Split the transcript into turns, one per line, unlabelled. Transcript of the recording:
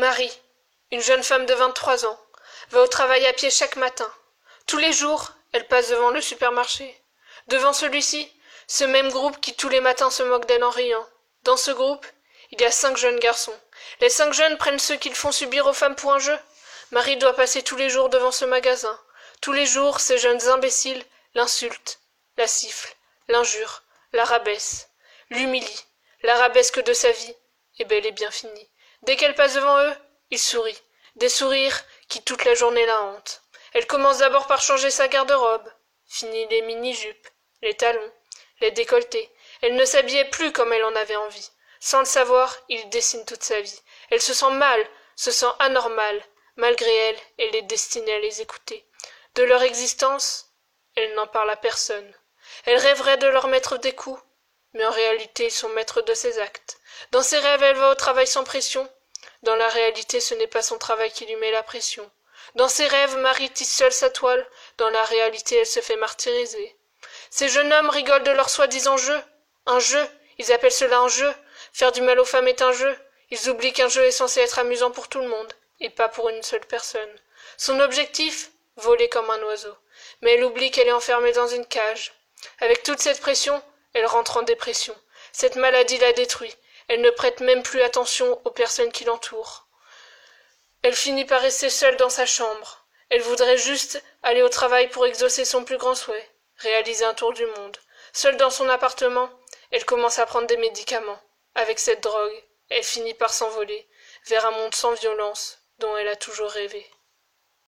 marie une jeune femme de vingt-trois ans va au travail à pied chaque matin. Tous les jours elle passe devant le supermarché. Devant celui-ci ce même groupe qui tous les matins se moque d'elle en riant. Dans ce groupe il y a cinq jeunes garçons. Les cinq jeunes prennent ce qu'ils font subir aux femmes pour un jeu. Marie doit passer tous les jours devant ce magasin. Tous les jours ces jeunes imbéciles l'insultent la sifflent l'injurent la rabaissent l'humilient. L'arabesque de sa vie est bel et bien finie dès qu'elle passe devant eux il sourit des sourires qui toute la journée la hantent. Elle commence d'abord par changer sa garde-robe. Finit les mini-jupes les talons les décolletés. Elle ne s'habillait plus comme elle en avait envie. Sans le savoir il dessine toute sa vie. Elle se sent mal se sent anormale. Malgré elle elle est destinée à les écouter. De leur existence elle n'en parle à personne. Elle rêverait de leur mettre des coups mais en réalité ils sont maîtres de ses actes. Dans ses rêves elle va au travail sans pression. Dans la réalité ce n'est pas son travail qui lui met la pression. Dans ses rêves marie tisse seule sa toile. Dans la réalité elle se fait martyriser. Ces jeunes hommes rigolent de leur soi-disant jeu. Un jeu. Ils appellent cela un jeu. Faire du mal aux femmes est un jeu. Ils oublient qu'un jeu est censé être amusant pour tout le monde et pas pour une seule personne. Son objectif? Voler comme un oiseau. Mais elle oublie qu'elle est enfermée dans une cage. Avec toute cette pression elle rentre en dépression. Cette maladie la détruit. Elle ne prête même plus attention aux personnes qui l'entourent. Elle finit par rester seule dans sa chambre. Elle voudrait juste aller au travail pour exaucer son plus grand souhait réaliser un tour du monde. Seule dans son appartement elle commence à prendre des médicaments. Avec cette drogue elle finit par s'envoler vers un monde sans violence dont elle a toujours rêvé